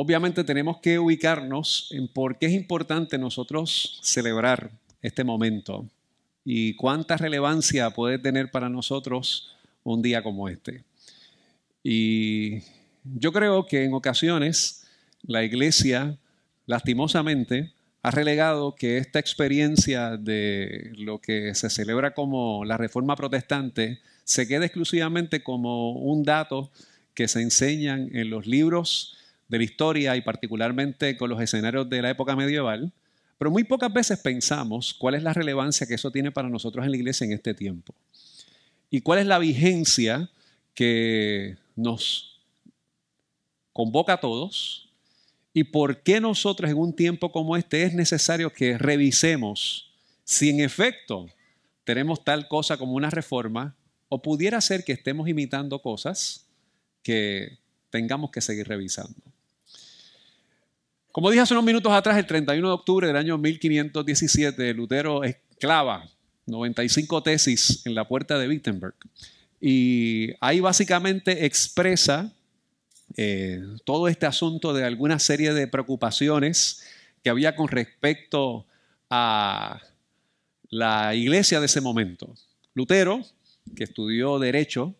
obviamente tenemos que ubicarnos en por qué es importante nosotros celebrar este momento y cuánta relevancia puede tener para nosotros un día como este. Y yo creo que en ocasiones la iglesia, lastimosamente, ha relegado que esta experiencia de lo que se celebra como la reforma protestante se quede exclusivamente como un dato que se enseñan en los libros de la historia y particularmente con los escenarios de la época medieval, pero muy pocas veces pensamos cuál es la relevancia que eso tiene para nosotros en la iglesia en este tiempo y cuál es la vigencia que nos convoca a todos y por qué nosotros en un tiempo como este es necesario que revisemos si en efecto tenemos tal cosa como una reforma o pudiera ser que estemos imitando cosas que tengamos que seguir revisando. Como dije hace unos minutos atrás, el 31 de octubre del año 1517, Lutero esclava 95 tesis en la puerta de Wittenberg. Y ahí básicamente expresa eh, todo este asunto de alguna serie de preocupaciones que había con respecto a la iglesia de ese momento. Lutero, que estudió derecho,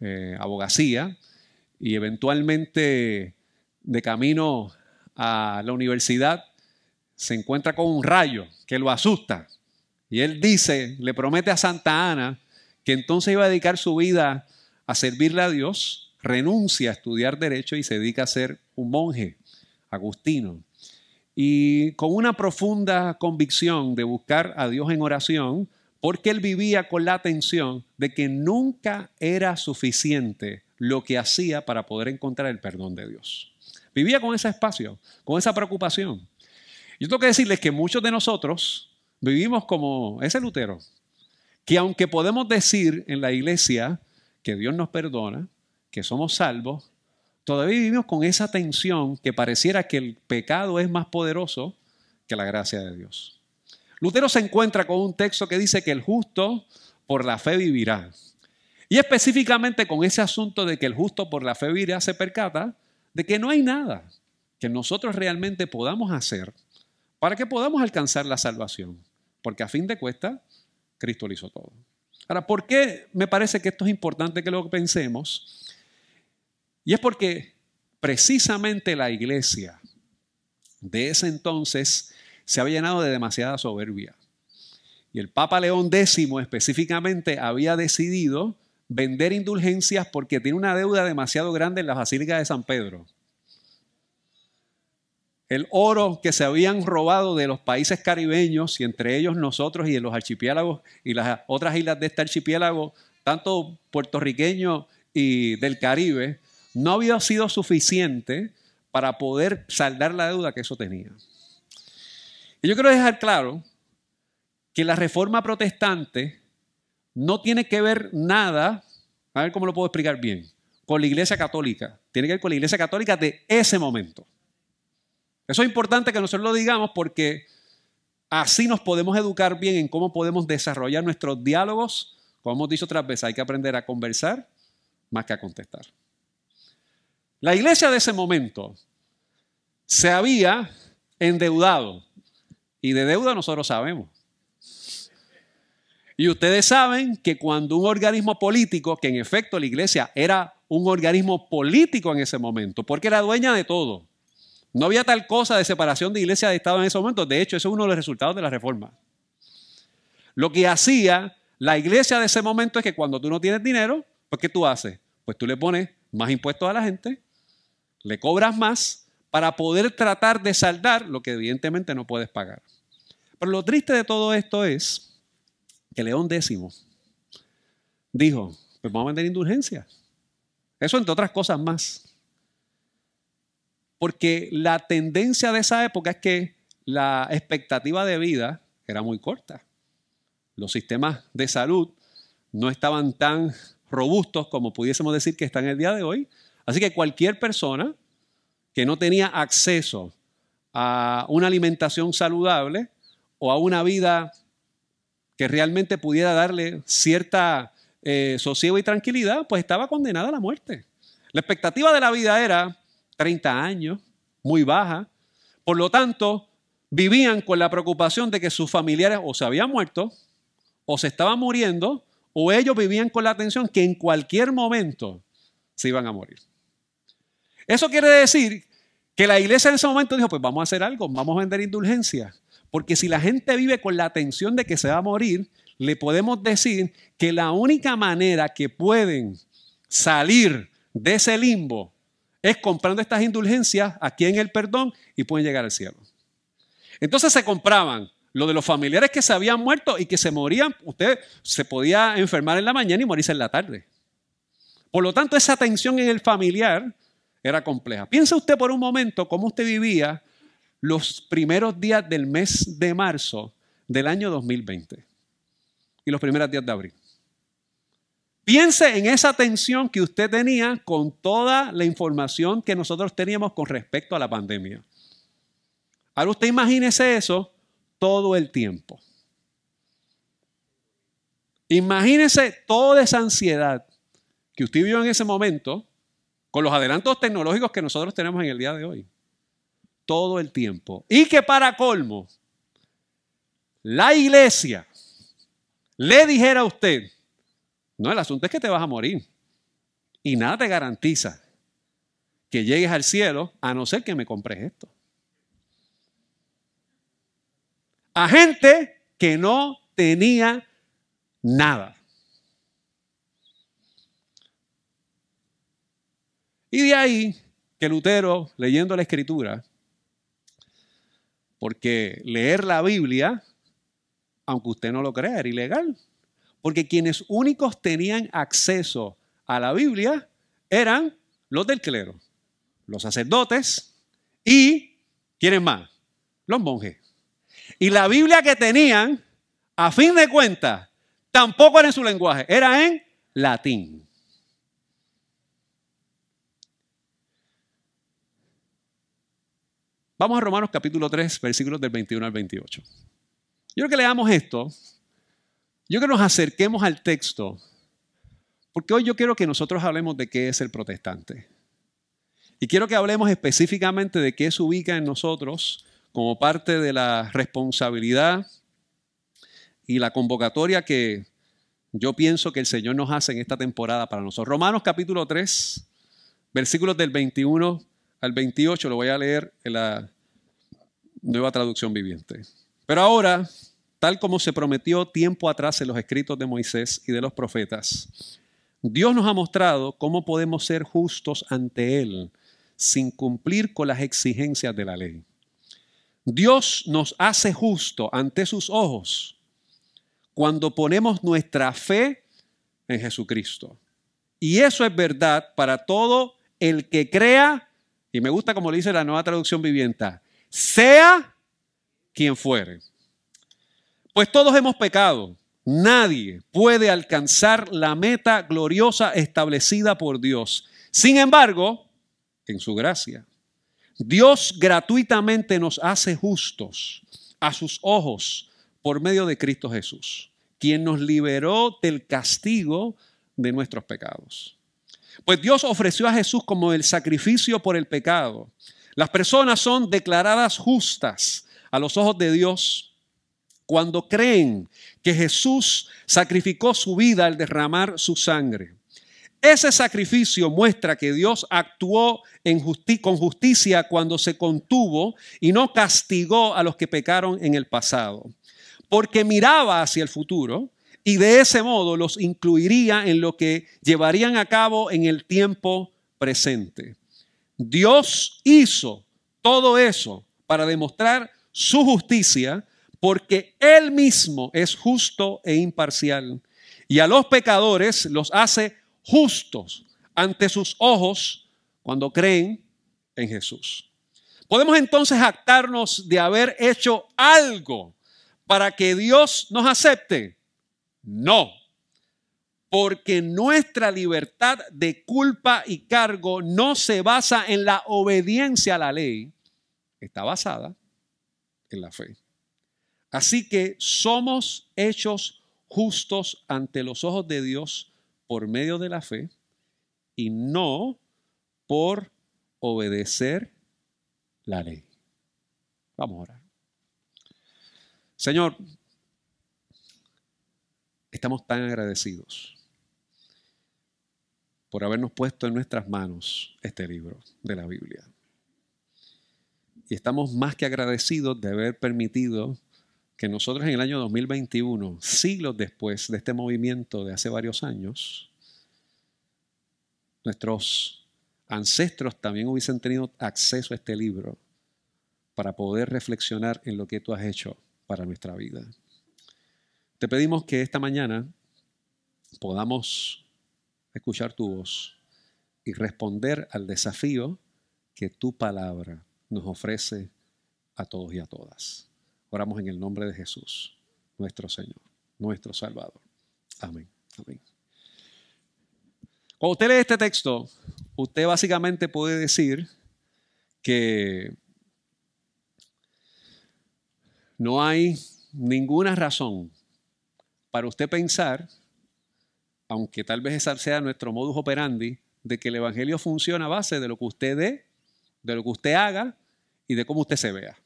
eh, abogacía, y eventualmente de camino a la universidad, se encuentra con un rayo que lo asusta. Y él dice, le promete a Santa Ana que entonces iba a dedicar su vida a servirle a Dios, renuncia a estudiar derecho y se dedica a ser un monje agustino. Y con una profunda convicción de buscar a Dios en oración, porque él vivía con la tensión de que nunca era suficiente lo que hacía para poder encontrar el perdón de Dios. Vivía con ese espacio, con esa preocupación. Yo tengo que decirles que muchos de nosotros vivimos como ese Lutero, que aunque podemos decir en la iglesia que Dios nos perdona, que somos salvos, todavía vivimos con esa tensión que pareciera que el pecado es más poderoso que la gracia de Dios. Lutero se encuentra con un texto que dice que el justo por la fe vivirá. Y específicamente con ese asunto de que el justo por la fe vivirá se percata de que no hay nada que nosotros realmente podamos hacer para que podamos alcanzar la salvación. Porque a fin de cuentas, Cristo lo hizo todo. Ahora, ¿por qué me parece que esto es importante que lo pensemos? Y es porque precisamente la iglesia de ese entonces se había llenado de demasiada soberbia. Y el Papa León X específicamente había decidido vender indulgencias porque tiene una deuda demasiado grande en la Basílica de San Pedro. El oro que se habían robado de los países caribeños, y entre ellos nosotros y de los archipiélagos y las otras islas de este archipiélago, tanto puertorriqueño y del Caribe, no había sido suficiente para poder saldar la deuda que eso tenía. Y yo quiero dejar claro que la reforma protestante no tiene que ver nada, a ver cómo lo puedo explicar bien, con la iglesia católica. Tiene que ver con la iglesia católica de ese momento. Eso es importante que nosotros lo digamos porque así nos podemos educar bien en cómo podemos desarrollar nuestros diálogos. Como hemos dicho otras veces, hay que aprender a conversar más que a contestar. La iglesia de ese momento se había endeudado y de deuda nosotros sabemos. Y ustedes saben que cuando un organismo político, que en efecto la iglesia era un organismo político en ese momento, porque era dueña de todo. No había tal cosa de separación de iglesia de Estado en ese momento. De hecho, eso es uno de los resultados de la reforma. Lo que hacía la iglesia de ese momento es que cuando tú no tienes dinero, pues ¿qué tú haces? Pues tú le pones más impuestos a la gente, le cobras más para poder tratar de saldar lo que evidentemente no puedes pagar. Pero lo triste de todo esto es que León X dijo, pues vamos a vender indulgencias. Eso entre otras cosas más. porque la tendencia de esa época es que la expectativa de vida era muy corta. Los sistemas de salud no estaban tan robustos como pudiésemos decir que están el día de hoy. Así que cualquier persona que no tenía acceso a una alimentación saludable o a una vida que realmente pudiera darle cierta eh, sosiego y tranquilidad, pues estaba condenada a la muerte. La expectativa de la vida era 30 años, muy baja. Por lo tanto, vivían con la preocupación de que sus familiares o se habían muerto, o se estaban muriendo, o ellos vivían con la tensión que en cualquier momento se iban a morir. Eso quiere decir que la iglesia en ese momento dijo, pues vamos a hacer algo, vamos a vender indulgencia. Porque si la gente vive con la tensión de que se va a morir, le podemos decir que la única manera que pueden salir de ese limbo es comprando estas indulgencias aquí en el perdón y pueden llegar al cielo. Entonces se compraban lo de los familiares que se habían muerto y que se morían. Usted se podía enfermar en la mañana y morirse en la tarde. Por lo tanto, esa tensión en el familiar era compleja. Piensa usted por un momento cómo usted vivía los primeros días del mes de marzo del año 2020 y los primeros días de abril. Piense en esa tensión que usted tenía con toda la información que nosotros teníamos con respecto a la pandemia. Ahora usted imagínese eso todo el tiempo. Imagínese toda esa ansiedad que usted vio en ese momento con los adelantos tecnológicos que nosotros tenemos en el día de hoy. Todo el tiempo. Y que para colmo, la iglesia le dijera a usted, no, el asunto es que te vas a morir. Y nada te garantiza que llegues al cielo a no ser que me compres esto. A gente que no tenía nada. Y de ahí que Lutero, leyendo la escritura, porque leer la Biblia, aunque usted no lo crea, era ilegal. Porque quienes únicos tenían acceso a la Biblia eran los del clero, los sacerdotes y, ¿quiénes más? Los monjes. Y la Biblia que tenían, a fin de cuentas, tampoco era en su lenguaje, era en latín. Vamos a Romanos capítulo 3, versículos del 21 al 28. Yo quiero que leamos esto yo que nos acerquemos al texto, porque hoy yo quiero que nosotros hablemos de qué es el protestante. Y quiero que hablemos específicamente de qué se ubica en nosotros como parte de la responsabilidad y la convocatoria que yo pienso que el Señor nos hace en esta temporada para nosotros. Romanos capítulo 3, versículos del 21 al 28, lo voy a leer en la nueva traducción viviente. Pero ahora tal como se prometió tiempo atrás en los escritos de Moisés y de los profetas. Dios nos ha mostrado cómo podemos ser justos ante Él sin cumplir con las exigencias de la ley. Dios nos hace justo ante sus ojos cuando ponemos nuestra fe en Jesucristo. Y eso es verdad para todo el que crea, y me gusta como le dice la nueva traducción vivienta, sea quien fuere. Pues todos hemos pecado. Nadie puede alcanzar la meta gloriosa establecida por Dios. Sin embargo, en su gracia, Dios gratuitamente nos hace justos a sus ojos por medio de Cristo Jesús, quien nos liberó del castigo de nuestros pecados. Pues Dios ofreció a Jesús como el sacrificio por el pecado. Las personas son declaradas justas a los ojos de Dios cuando creen que Jesús sacrificó su vida al derramar su sangre. Ese sacrificio muestra que Dios actuó con justicia cuando se contuvo y no castigó a los que pecaron en el pasado, porque miraba hacia el futuro y de ese modo los incluiría en lo que llevarían a cabo en el tiempo presente. Dios hizo todo eso para demostrar su justicia porque Él mismo es justo e imparcial. Y a los pecadores los hace justos ante sus ojos cuando creen en Jesús. ¿Podemos entonces actarnos de haber hecho algo para que Dios nos acepte? No, porque nuestra libertad de culpa y cargo no se basa en la obediencia a la ley, está basada en la fe. Así que somos hechos justos ante los ojos de Dios por medio de la fe y no por obedecer la ley. Vamos a orar. Señor, estamos tan agradecidos por habernos puesto en nuestras manos este libro de la Biblia. Y estamos más que agradecidos de haber permitido que nosotros en el año 2021, siglos después de este movimiento de hace varios años, nuestros ancestros también hubiesen tenido acceso a este libro para poder reflexionar en lo que tú has hecho para nuestra vida. Te pedimos que esta mañana podamos escuchar tu voz y responder al desafío que tu palabra nos ofrece a todos y a todas. Oramos en el nombre de Jesús, nuestro Señor, nuestro Salvador. Amén. Amén. Cuando usted lee este texto, usted básicamente puede decir que no hay ninguna razón para usted pensar, aunque tal vez esa sea nuestro modus operandi, de que el Evangelio funciona a base de lo que usted dé, de lo que usted haga y de cómo usted se vea.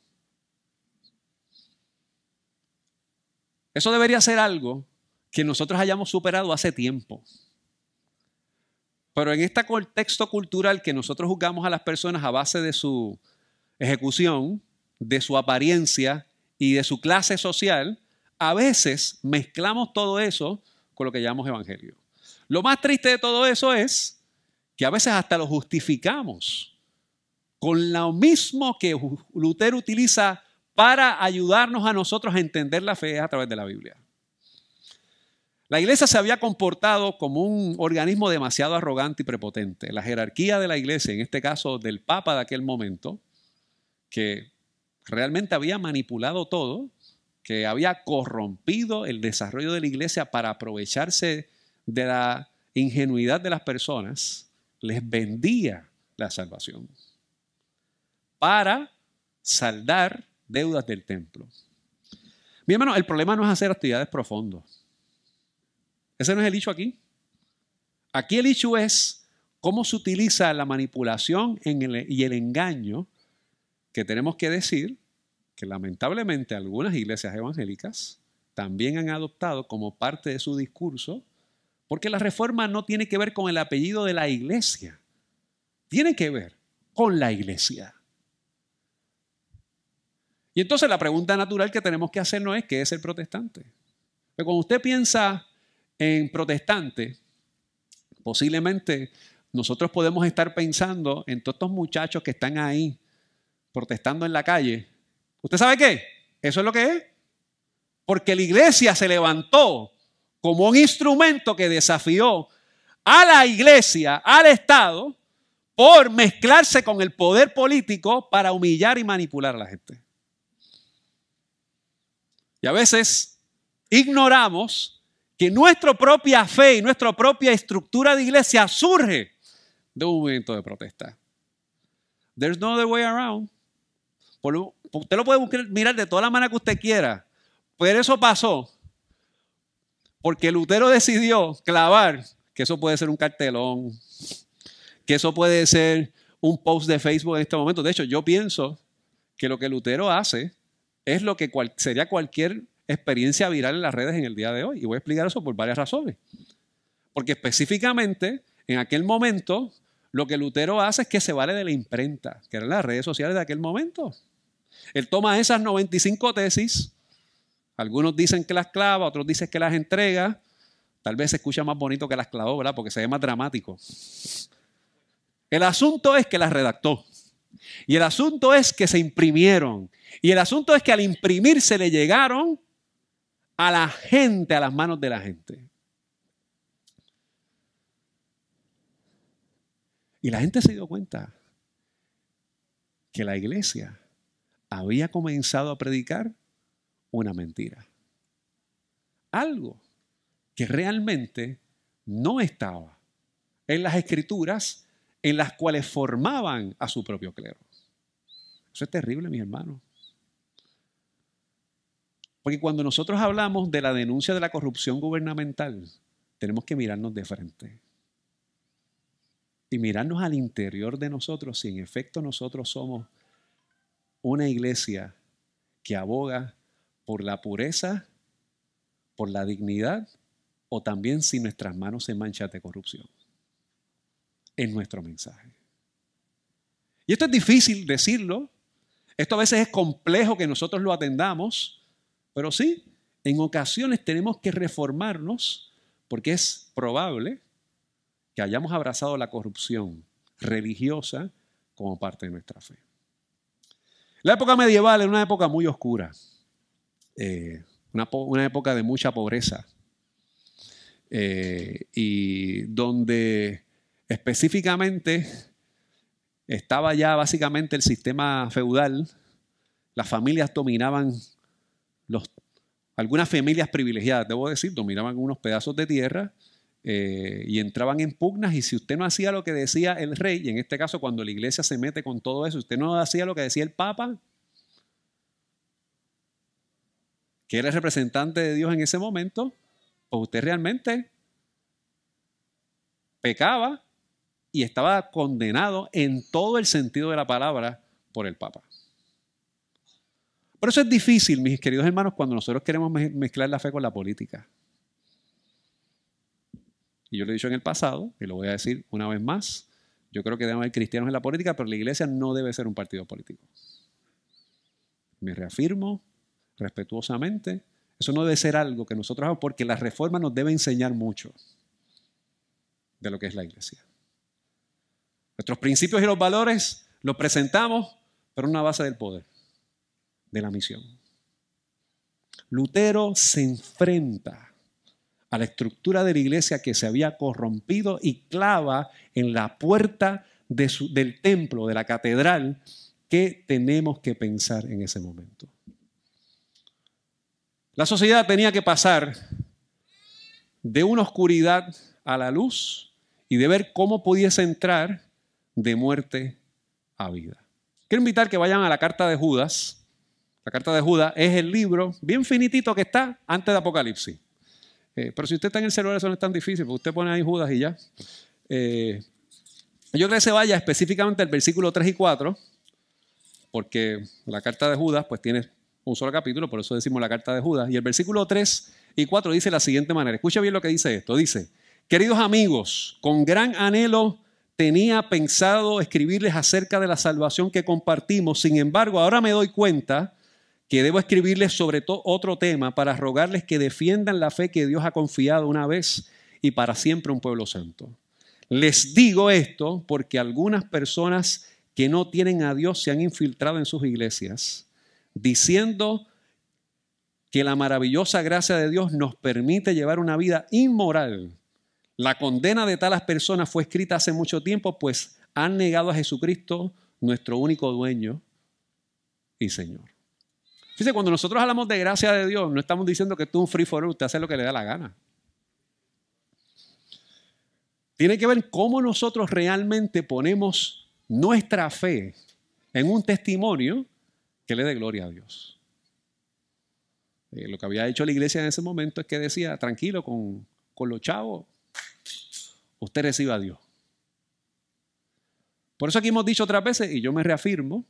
Eso debería ser algo que nosotros hayamos superado hace tiempo. Pero en este contexto cultural que nosotros juzgamos a las personas a base de su ejecución, de su apariencia y de su clase social, a veces mezclamos todo eso con lo que llamamos evangelio. Lo más triste de todo eso es que a veces hasta lo justificamos con lo mismo que Lutero utiliza para ayudarnos a nosotros a entender la fe a través de la Biblia. La iglesia se había comportado como un organismo demasiado arrogante y prepotente. La jerarquía de la iglesia, en este caso del Papa de aquel momento, que realmente había manipulado todo, que había corrompido el desarrollo de la iglesia para aprovecharse de la ingenuidad de las personas, les vendía la salvación para saldar deudas del templo. Mi hermano, el problema no es hacer actividades profundas. Ese no es el hecho aquí. Aquí el hecho es cómo se utiliza la manipulación y el engaño que tenemos que decir que lamentablemente algunas iglesias evangélicas también han adoptado como parte de su discurso, porque la reforma no tiene que ver con el apellido de la iglesia, tiene que ver con la iglesia. Y entonces la pregunta natural que tenemos que hacernos es, ¿qué es el protestante? Pero cuando usted piensa en protestante, posiblemente nosotros podemos estar pensando en todos estos muchachos que están ahí protestando en la calle. ¿Usted sabe qué? Eso es lo que es. Porque la iglesia se levantó como un instrumento que desafió a la iglesia, al Estado, por mezclarse con el poder político para humillar y manipular a la gente. Y a veces ignoramos que nuestra propia fe y nuestra propia estructura de iglesia surge de un movimiento de protesta. There's no other way around. Usted lo puede mirar de toda la manera que usted quiera, pero eso pasó porque Lutero decidió clavar que eso puede ser un cartelón, que eso puede ser un post de Facebook en este momento. De hecho, yo pienso que lo que Lutero hace es lo que sería cualquier experiencia viral en las redes en el día de hoy. Y voy a explicar eso por varias razones. Porque específicamente, en aquel momento, lo que Lutero hace es que se vale de la imprenta, que eran las redes sociales de aquel momento. Él toma esas 95 tesis, algunos dicen que las clava, otros dicen que las entrega. Tal vez se escucha más bonito que las clavó, ¿verdad? Porque se ve más dramático. El asunto es que las redactó. Y el asunto es que se imprimieron. Y el asunto es que al imprimirse le llegaron a la gente, a las manos de la gente. Y la gente se dio cuenta que la iglesia había comenzado a predicar una mentira. Algo que realmente no estaba en las escrituras en las cuales formaban a su propio clero. Eso es terrible, mis hermanos. Porque cuando nosotros hablamos de la denuncia de la corrupción gubernamental, tenemos que mirarnos de frente. Y mirarnos al interior de nosotros si en efecto nosotros somos una iglesia que aboga por la pureza, por la dignidad o también si nuestras manos se manchan de corrupción. En nuestro mensaje. Y esto es difícil decirlo. Esto a veces es complejo que nosotros lo atendamos. Pero sí, en ocasiones tenemos que reformarnos porque es probable que hayamos abrazado la corrupción religiosa como parte de nuestra fe. La época medieval era una época muy oscura, eh, una, época de mucha pobreza, eh, y donde específicamente estaba ya básicamente el sistema feudal, las familias dominaban los, algunas familias privilegiadas, debo decir, dominaban unos pedazos de tierra eh, y entraban en pugnas y si usted no hacía lo que decía el rey, y en este caso cuando la iglesia se mete con todo eso, usted no hacía lo que decía el papa, que era el representante de Dios en ese momento, pues usted realmente pecaba y estaba condenado en todo el sentido de la palabra por el Papa. Por eso es difícil, mis queridos hermanos, cuando nosotros queremos mezclar la fe con la política. Y yo lo he dicho en el pasado, y lo voy a decir una vez más, yo creo que deben haber cristianos en la política, pero la iglesia no debe ser un partido político. Me reafirmo respetuosamente, eso no debe ser algo que nosotros hagamos porque la reforma nos debe enseñar mucho de lo que es la iglesia. Nuestros principios y los valores los presentamos, pero una base del poder, de la misión. Lutero se enfrenta a la estructura de la iglesia que se había corrompido y clava en la puerta del templo, de la catedral, que tenemos que pensar en ese momento. La sociedad tenía que pasar de una oscuridad a la luz y de ver cómo pudiese entrar de muerte a vida. Quiero invitar que vayan a la carta de Judas. La carta de Judas es el libro bien finitito que está antes de Apocalipsis. Eh, pero si usted está en el celular, eso no es tan difícil, porque usted pone ahí Judas y ya. Eh, yo creo que se vaya específicamente al versículo 3 y 4, porque la carta de Judas pues tiene un solo capítulo, por eso decimos la carta de Judas. Y el versículo 3 y 4 dice de la siguiente manera. Escucha bien lo que dice esto. Dice, queridos amigos, con gran anhelo tenía pensado escribirles acerca de la salvación que compartimos. Sin embargo, ahora me doy cuenta que debo escribirles sobre otro tema para rogarles que defiendan la fe que Dios ha confiado una vez y para siempre un pueblo santo. Les digo esto porque algunas personas que no tienen a Dios se han infiltrado en sus iglesias, diciendo que la maravillosa gracia de Dios nos permite llevar una vida inmoral la condena de talas personas fue escrita hace mucho tiempo, pues han negado a Jesucristo, nuestro único dueño y Señor. Fíjense, cuando nosotros hablamos de gracia de Dios, no estamos diciendo que tú un free for all, usted hace lo que le da la gana. Tiene que ver cómo nosotros realmente ponemos nuestra fe en un testimonio que le dé gloria a Dios. Eh, lo que había hecho la iglesia en ese momento es que decía, tranquilo con, con los chavos, usted reciba a Dios. Por eso aquí hemos dicho otras veces, y yo me reafirmo,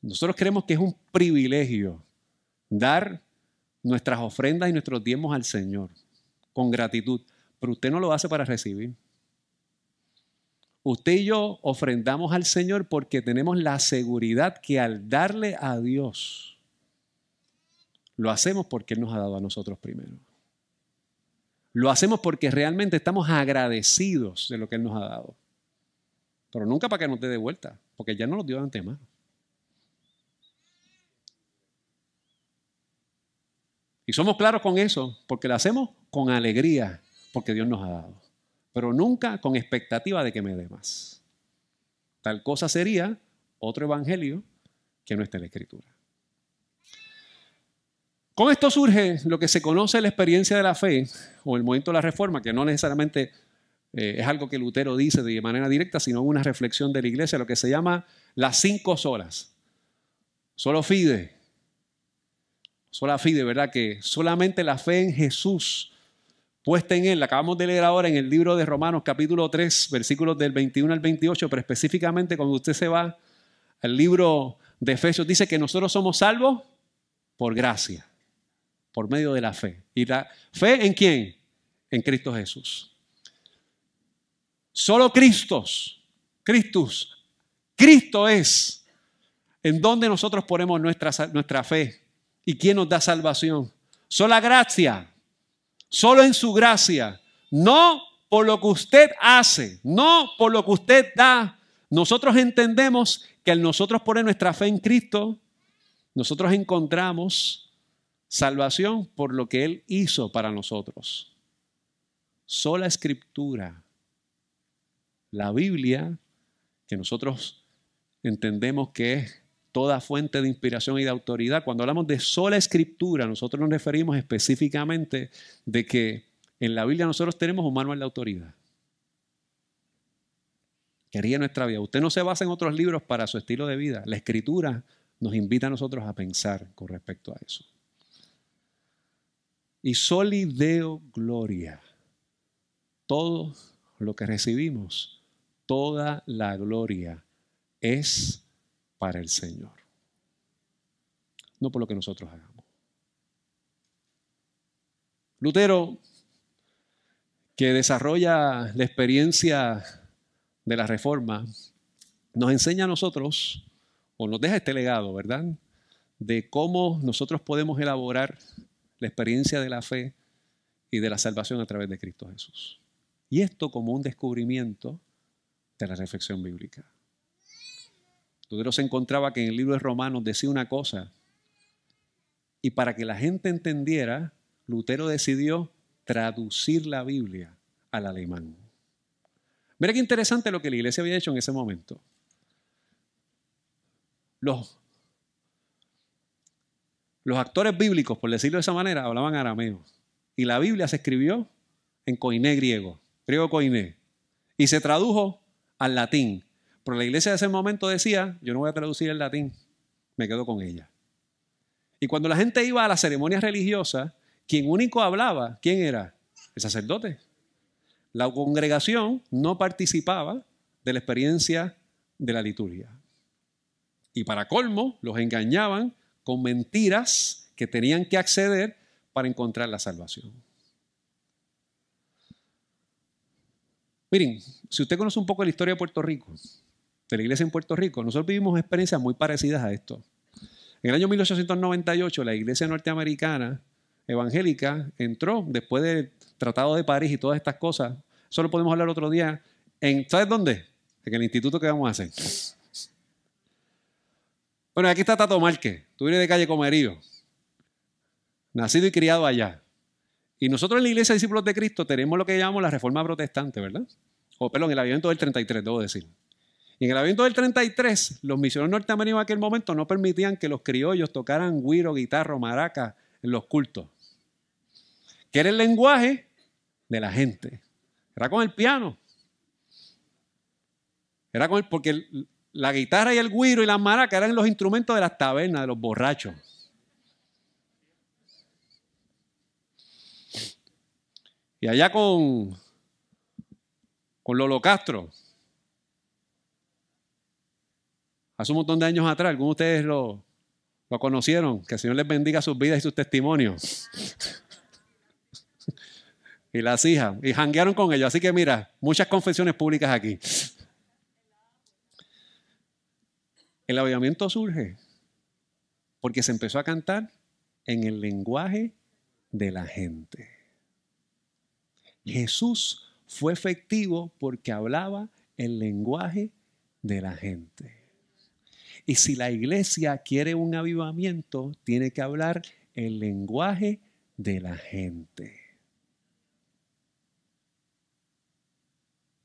nosotros creemos que es un privilegio dar nuestras ofrendas y nuestros diezmos al Señor con gratitud, pero usted no lo hace para recibir. Usted y yo ofrendamos al Señor porque tenemos la seguridad que al darle a Dios, lo hacemos porque Él nos ha dado a nosotros primero. Lo hacemos porque realmente estamos agradecidos de lo que Él nos ha dado. Pero nunca para que nos dé de vuelta, porque ya no nos dio de antemano. Y somos claros con eso, porque lo hacemos con alegría, porque Dios nos ha dado. Pero nunca con expectativa de que me dé más. Tal cosa sería otro evangelio que no está en la Escritura. Con esto surge lo que se conoce la experiencia de la fe o el momento de la reforma, que no necesariamente eh, es algo que Lutero dice de manera directa, sino una reflexión de la iglesia, lo que se llama las cinco solas. Solo fide. Sola fide, ¿verdad? Que solamente la fe en Jesús puesta en él, la acabamos de leer ahora en el libro de Romanos capítulo 3, versículos del 21 al 28, pero específicamente cuando usted se va al libro de Efesios, dice que nosotros somos salvos por gracia, por medio de la fe. ¿Y la fe en quién? En Cristo Jesús. Solo Cristo, Cristo es en donde nosotros ponemos nuestra, nuestra fe y quién nos da salvación. Sola gracia, solo en su gracia, no por lo que usted hace, no por lo que usted da. Nosotros entendemos que al nosotros poner nuestra fe en Cristo, nosotros encontramos salvación por lo que Él hizo para nosotros. Sola escritura, la Biblia, que nosotros entendemos que es toda fuente de inspiración y de autoridad. Cuando hablamos de sola escritura, nosotros nos referimos específicamente de que en la Biblia nosotros tenemos un manual de autoridad. Quería nuestra vida. Usted no se basa en otros libros para su estilo de vida. La escritura nos invita a nosotros a pensar con respecto a eso. Y solideo gloria. Todo lo que recibimos, toda la gloria es para el Señor. No por lo que nosotros hagamos. Lutero, que desarrolla la experiencia de la reforma, nos enseña a nosotros, o nos deja este legado, ¿verdad? De cómo nosotros podemos elaborar la experiencia de la fe y de la salvación a través de Cristo Jesús. Y esto como un descubrimiento de la reflexión bíblica. Lutero se encontraba que en el libro de Romanos decía una cosa, y para que la gente entendiera, Lutero decidió traducir la Biblia al alemán. Mira qué interesante lo que la iglesia había hecho en ese momento. Los, actores bíblicos, por decirlo de esa manera, hablaban arameo. Y la Biblia se escribió en coiné griego, griego coiné. Y se tradujo al latín. Pero la iglesia de ese momento decía, yo no voy a traducir el latín, me quedo con ella. Y cuando la gente iba a las ceremonias religiosas, quien único hablaba, ¿quién era? El sacerdote. La congregación no participaba de la experiencia de la liturgia. Y para colmo, los engañaban con mentiras que tenían que acceder para encontrar la salvación. Miren, si usted conoce un poco la historia de Puerto Rico, de la iglesia en Puerto Rico, nosotros vivimos experiencias muy parecidas a esto. En el año 1898, la iglesia norteamericana evangélica entró después del Tratado de París y todas estas cosas. Solo podemos hablar otro día. En, ¿Sabes dónde? En el instituto que vamos a hacer. Bueno, aquí está Tato Márquez. Tú vienes de calle Comerío. Nacido y criado allá. Y nosotros en la iglesia de discípulos de Cristo tenemos lo que llamamos la reforma protestante, ¿verdad? O perdón, el avivamiento del 33, debo decir. Y en el aviento del 33, los misioneros norteamericanos en aquel momento no permitían que los criollos tocaran guiro, guitarra o maraca en los cultos. Que era el lenguaje de la gente. Era con el piano. Era con porque la guitarra y el guiro y las maracas eran los instrumentos de las tabernas, de los borrachos. Y allá con, con Lolo Castro, hace un montón de años atrás, algunos de ustedes lo, lo conocieron, que el Señor les bendiga sus vidas y sus testimonios. y las hijas, y janguearon con ellos. Así que mira, muchas confesiones públicas aquí. El avivamiento surge porque se empezó a cantar en el lenguaje de la gente. Jesús fue efectivo porque hablaba el lenguaje de la gente. Y si la iglesia quiere un avivamiento, tiene que hablar el lenguaje de la gente.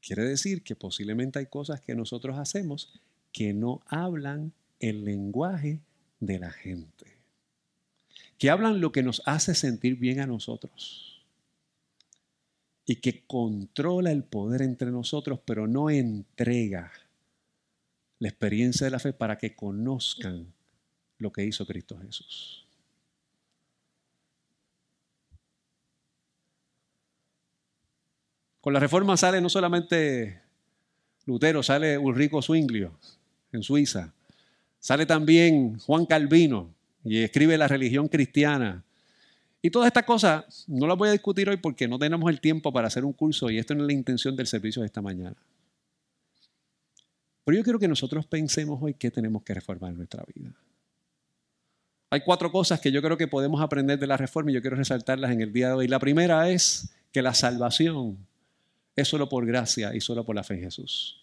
Quiere decir que posiblemente hay cosas que nosotros hacemos que no hablan el lenguaje de la gente, que hablan lo que nos hace sentir bien a nosotros. Y que controla el poder entre nosotros, pero no entrega la experiencia de la fe para que conozcan lo que hizo Cristo Jesús. Con la reforma sale no solamente Lutero, sale Ulrico Zwinglio en Suiza, sale también Juan Calvino y escribe la religión cristiana. Y todas estas cosas no las voy a discutir hoy porque no tenemos el tiempo para hacer un curso y esto no es la intención del servicio de esta mañana. Pero yo quiero que nosotros pensemos hoy qué tenemos que reformar en nuestra vida. Hay cuatro cosas que yo creo que podemos aprender de la reforma y yo quiero resaltarlas en el día de hoy. La primera es que la salvación es solo por gracia y solo por la fe en Jesús.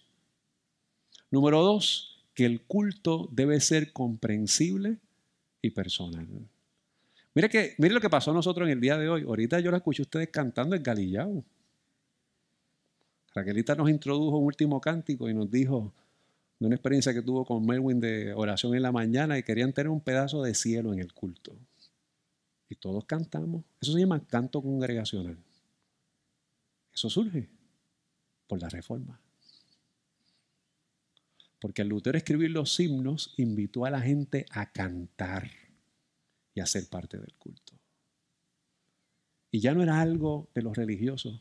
Número dos, que el culto debe ser comprensible y personal. Mire, que, mire lo que pasó a nosotros en el día de hoy. Ahorita yo la escuché a ustedes cantando en Galillao. Raquelita nos introdujo un último cántico y nos dijo de una experiencia que tuvo con Melwin de oración en la mañana y querían tener un pedazo de cielo en el culto. Y todos cantamos. Eso se llama canto congregacional. Eso surge por la reforma. Porque al Lutero escribir los himnos invitó a la gente a cantar y a ser parte del culto. Y ya no era algo de los religiosos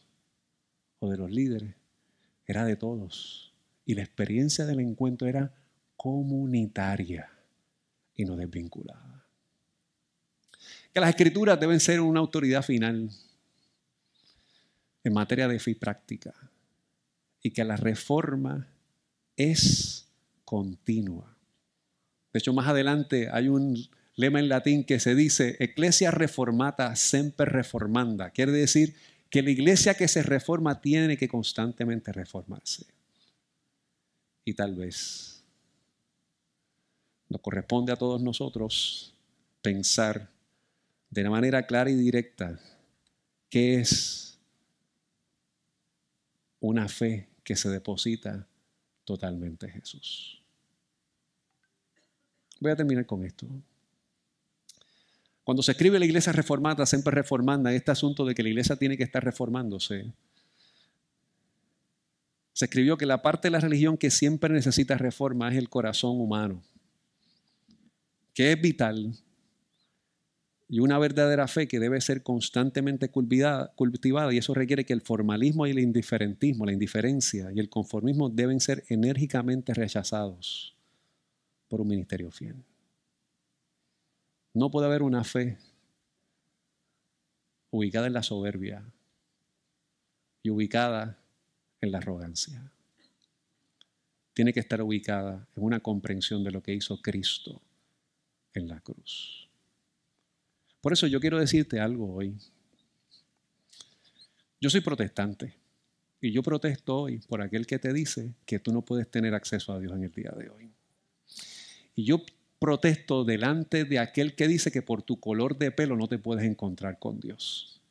o de los líderes, era de todos. Y la experiencia del encuentro era comunitaria y no desvinculada. Que las escrituras deben ser una autoridad final en materia de fe y práctica y que la reforma es continua. De hecho, más adelante hay un lema en latín que se dice Ecclesia reformata semper reformanda. Quiere decir que la iglesia que se reforma tiene que constantemente reformarse. Y tal vez nos corresponde a todos nosotros pensar de una manera clara y directa qué es una fe que se deposita totalmente en Jesús. Voy a terminar con esto. Cuando se escribe la iglesia reformada, siempre reformanda, este asunto de que la iglesia tiene que estar reformándose, se escribió que la parte de la religión que siempre necesita reforma es el corazón humano, que es vital y una verdadera fe que debe ser constantemente cultivada, y eso requiere que el formalismo y el indiferentismo, la indiferencia y el conformismo deben ser enérgicamente rechazados por un ministerio fiel. No puede haber una fe ubicada en la soberbia y ubicada en la arrogancia. Tiene que estar ubicada en una comprensión de lo que hizo Cristo en la cruz. Por eso yo quiero decirte algo hoy. Yo soy protestante y yo protesto hoy por aquel que te dice que tú no puedes tener acceso a Dios en el día de hoy. Y yo protesto delante de aquel que dice que por tu color de pelo no te puedes encontrar con Dios.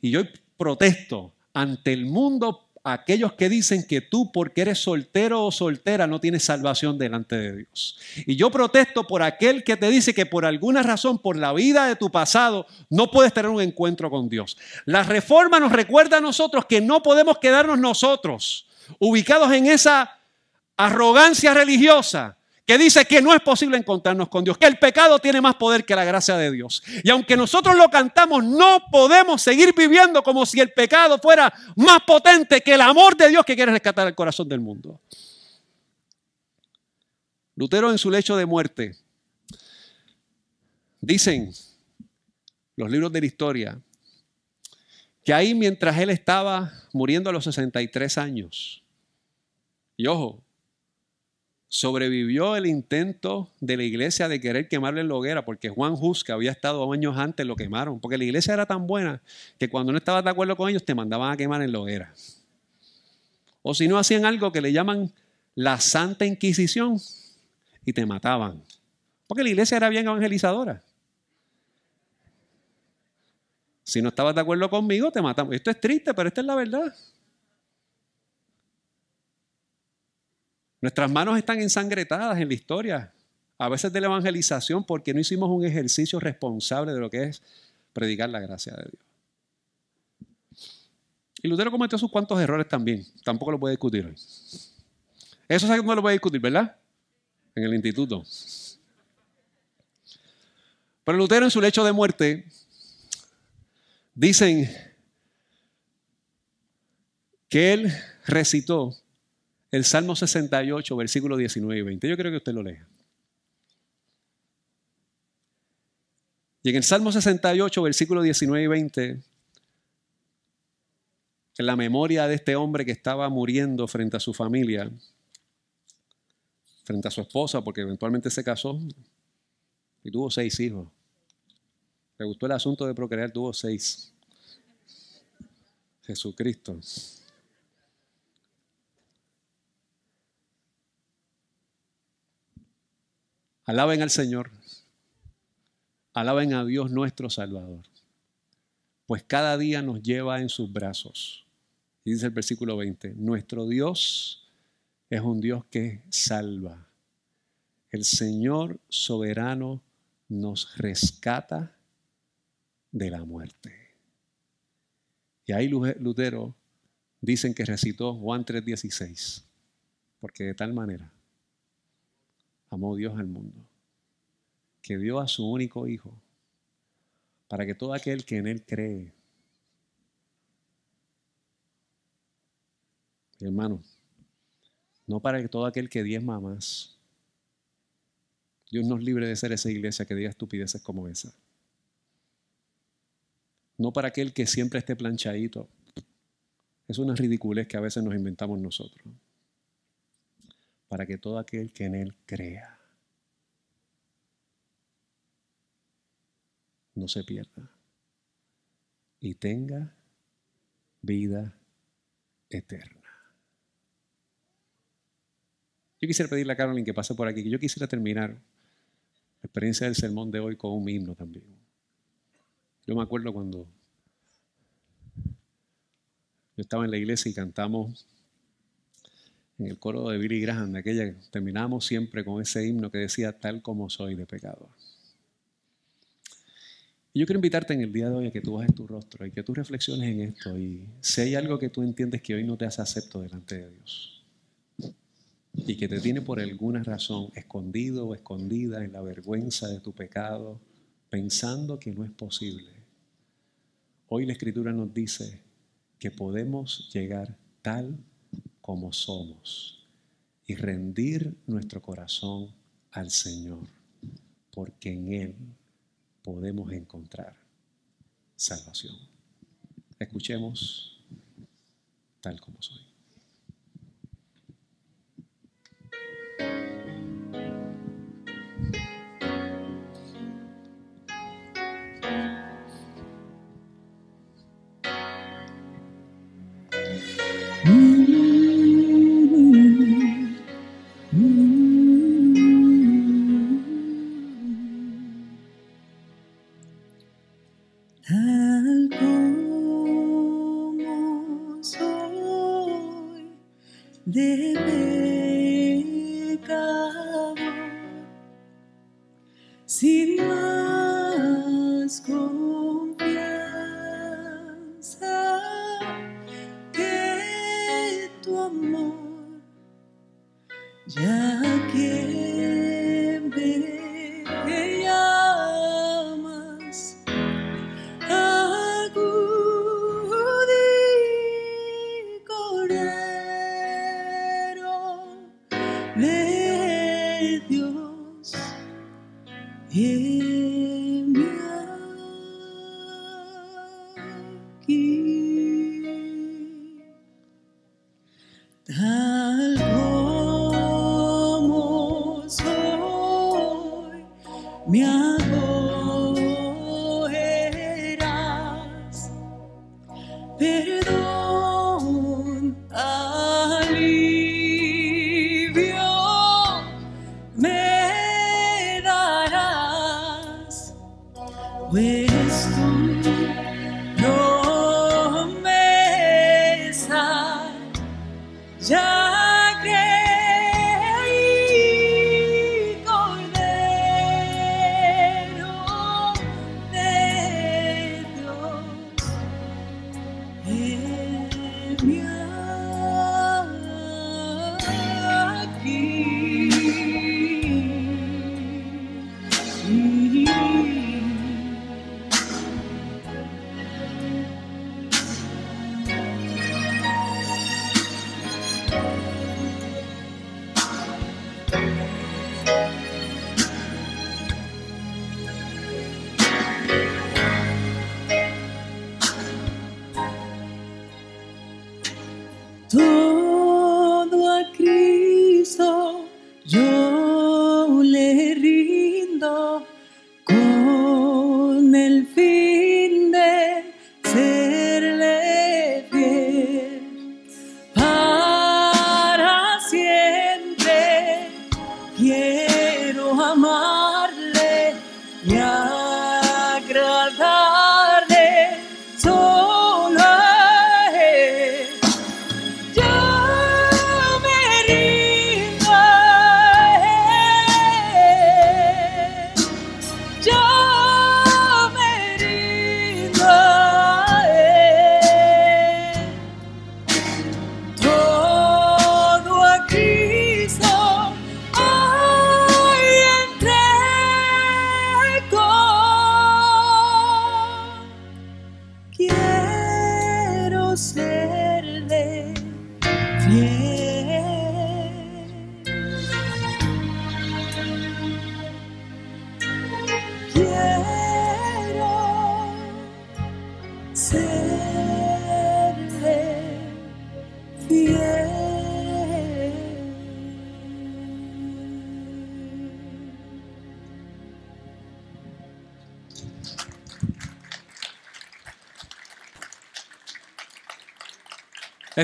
Y yo protesto ante el mundo aquellos que dicen que tú porque eres soltero o soltera no tienes salvación delante de Dios. Y yo protesto por aquel que te dice que por alguna razón, por la vida de tu pasado, no puedes tener un encuentro con Dios. La reforma nos recuerda a nosotros que no podemos quedarnos nosotros ubicados en esa arrogancia religiosa que dice que no es posible encontrarnos con Dios, que el pecado tiene más poder que la gracia de Dios. Y aunque nosotros lo cantamos, no podemos seguir viviendo como si el pecado fuera más potente que el amor de Dios que quiere rescatar el corazón del mundo. Lutero en su lecho de muerte, dicen los libros de la historia, que ahí mientras él estaba muriendo a los 63 años, y ojo, sobrevivió el intento de la iglesia de querer quemarle en la hoguera, porque Juan Hus, que había estado años antes, lo quemaron, porque la iglesia era tan buena que cuando no estabas de acuerdo con ellos te mandaban a quemar en la hoguera. O si no, hacían algo que le llaman la Santa Inquisición y te mataban, porque la iglesia era bien evangelizadora. Si no estabas de acuerdo conmigo, te matamos. Esto es triste, pero esta es la verdad. Nuestras manos están ensangretadas en la historia, a veces de la evangelización, porque no hicimos un ejercicio responsable de lo que es predicar la gracia de Dios. Y Lutero cometió sus cuantos errores también, tampoco lo puede discutir hoy. Eso no lo puede discutir, ¿verdad? En el instituto. Pero Lutero en su lecho de muerte, dicen que él recitó el Salmo 68, versículos 19 y 20. Yo creo que usted lo lea. Y en el Salmo 68, versículos 19 y 20, en la memoria de este hombre que estaba muriendo frente a su familia, frente a su esposa, porque eventualmente se casó y tuvo seis hijos. Le gustó el asunto de procrear, tuvo seis. Jesucristo. Alaben al Señor. Alaben a Dios nuestro Salvador. Pues cada día nos lleva en sus brazos. Y dice el versículo 20, nuestro Dios es un Dios que salva. El Señor soberano nos rescata de la muerte. Y ahí Lutero dicen que recitó Juan 3:16, porque de tal manera amó Dios al mundo, que dio a su único Hijo, para que todo aquel que en Él cree, hermano, no para que todo aquel que diezma más, Dios nos libre de ser esa iglesia que diga estupideces como esa. No para aquel que siempre esté planchadito. Es una ridiculez que a veces nos inventamos nosotros para que todo aquel que en Él crea no se pierda y tenga vida eterna. Yo quisiera pedirle a Carolyn que pase por aquí, que yo quisiera terminar la experiencia del sermón de hoy con un himno también. Yo me acuerdo cuando yo estaba en la iglesia y cantamos en el coro de Billy Graham, aquella, terminamos siempre con ese himno que decía, tal como soy de pecador. Y yo quiero invitarte en el día de hoy a que tú bajes tu rostro y que tú reflexiones en esto. Y si hay algo que tú entiendes que hoy no te hace acepto delante de Dios y que te tiene por alguna razón escondido o escondida en la vergüenza de tu pecado, pensando que no es posible, hoy la Escritura nos dice que podemos llegar tal como somos y rendir nuestro corazón al Señor, porque en Él podemos encontrar salvación. Escuchemos tal como soy. xin mãi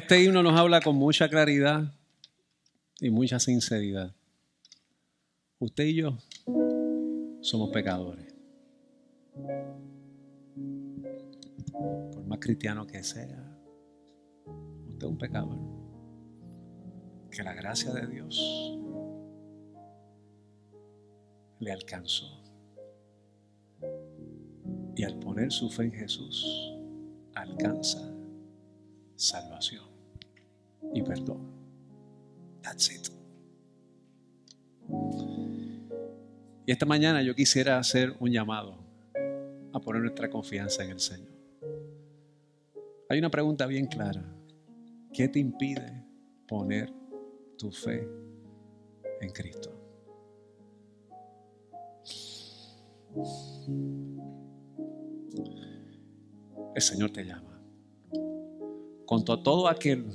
Este himno nos habla con mucha claridad y mucha sinceridad. Usted y yo somos pecadores. Por más cristiano que sea, usted es un pecador. Que la gracia de Dios le alcanzó. Y al poner su fe en Jesús, alcanza salvación y perdón. That's it. Y esta mañana yo quisiera hacer un llamado a poner nuestra confianza en el Señor. Hay una pregunta bien clara. ¿Qué te impide poner tu fe en Cristo? El Señor te llama contra todo aquel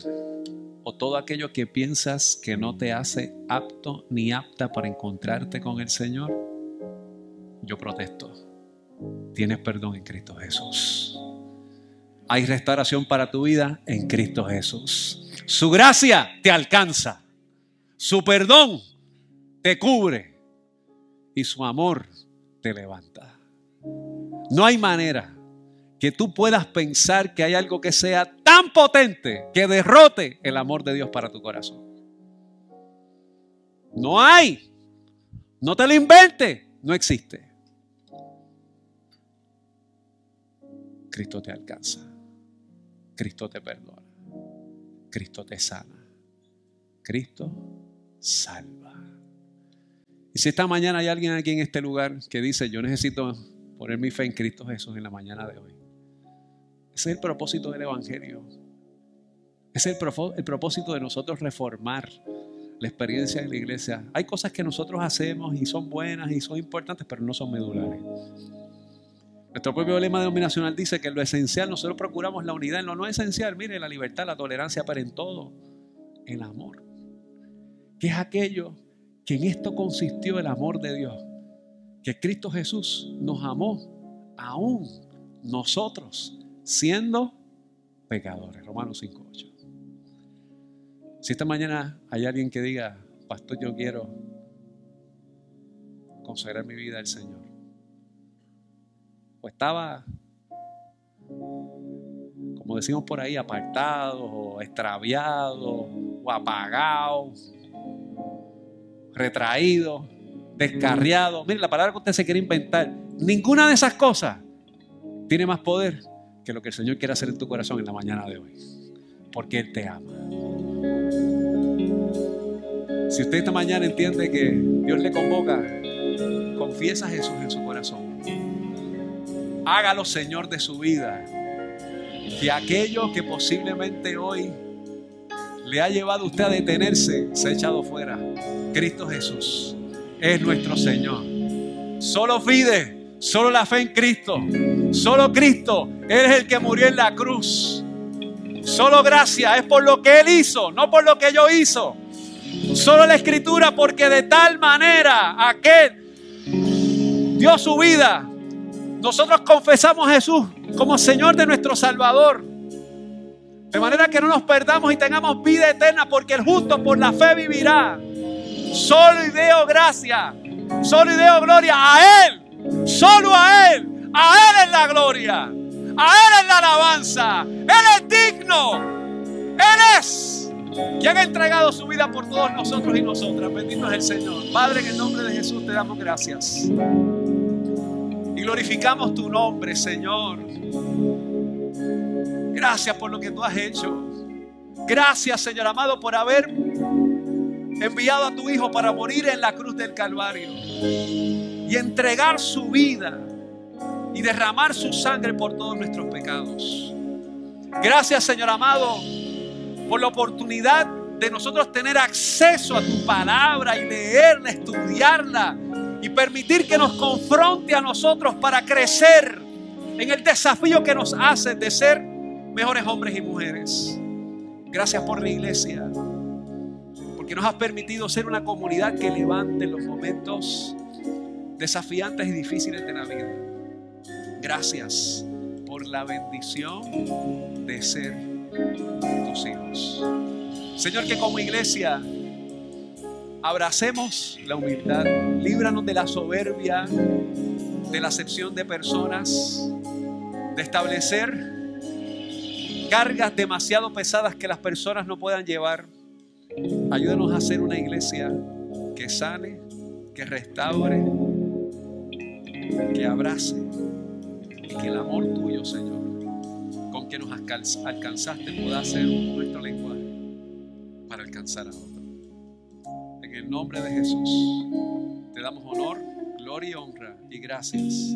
o todo aquello que piensas que no te hace apto ni apta para encontrarte con el Señor, yo protesto. Tienes perdón en Cristo Jesús. Hay restauración para tu vida en Cristo Jesús. Su gracia te alcanza. Su perdón te cubre. Y su amor te levanta. No hay manera que tú puedas pensar que hay algo que sea tan potente que derrote el amor de Dios para tu corazón. No hay. No te lo inventes. No existe. Cristo te alcanza. Cristo te perdona. Cristo te sana. Cristo salva. Y si esta mañana hay alguien aquí en este lugar que dice, yo necesito poner mi fe en Cristo Jesús en la mañana de hoy. Ese es el propósito del Evangelio. Ese es el, propósito de nosotros reformar la experiencia de la iglesia. Hay cosas que nosotros hacemos y son buenas y son importantes, pero no son medulares. Nuestro propio lema denominacional dice que lo esencial nosotros procuramos la unidad, en lo no esencial, mire, la libertad, la tolerancia, pero en todo, el amor. Que es aquello que en esto consistió el amor de Dios. Que Cristo Jesús nos amó aún nosotros siendo pecadores. Romanos 5.8. Si esta mañana hay alguien que diga, pastor, yo quiero consagrar mi vida al Señor. O estaba, como decimos por ahí, apartado o extraviado o apagado, retraído, descarriado. Mire, la palabra que usted se quiere inventar, ninguna de esas cosas tiene más poder que lo que el Señor quiere hacer en tu corazón en la mañana de hoy. Porque Él te ama. Si usted esta mañana entiende que Dios le convoca con confiesa a Jesús en su corazón, hágalo Señor de su vida. Que aquello que posiblemente hoy le ha llevado a usted a detenerse, se ha echado fuera. Cristo Jesús es nuestro Señor. Solo fide, solo la fe en Cristo. Solo Cristo, Él es el que murió en la cruz. Solo gracia es por lo que Él hizo, no por lo que yo hizo. Solo la escritura porque de tal manera aquel dio su vida. Nosotros confesamos a Jesús como Señor de nuestro Salvador. De manera que no nos perdamos y tengamos vida eterna porque el justo por la fe vivirá. Solo y deo gracia. Solo y deo gloria a Él. Solo a Él. A Él es la gloria. A Él es la alabanza. Él es digno. Él es quien ha entregado su vida por todos nosotros y nosotras. Bendito es el Señor. Padre, en el nombre de Jesús te damos gracias. Y glorificamos tu nombre, Señor. Gracias por lo que tú has hecho. Gracias, Señor amado, por haber enviado a tu Hijo para morir en la cruz del Calvario y entregar su vida y derramar su sangre por todos nuestros pecados. Gracias, Señor amado, por la oportunidad de nosotros tener acceso a tu palabra y leerla, estudiarla y permitir que nos confronte a nosotros para crecer en el desafío que nos hace de ser mejores hombres y mujeres. Gracias por la iglesia, porque nos has permitido ser una comunidad que levante los momentos desafiantes y difíciles de la vida. Gracias por la bendición de ser tus hijos. Señor, que como iglesia abracemos la humildad, líbranos de la soberbia, de la acepción de personas, de establecer cargas demasiado pesadas que las personas no puedan llevar. Ayúdanos a ser una iglesia que sane, que restaure, que abrace y que el amor tuyo, Señor, con que nos alcanzaste pueda ser nuestro lenguaje para alcanzar a otros. En el nombre de Jesús te damos honor, gloria y honra y gracias.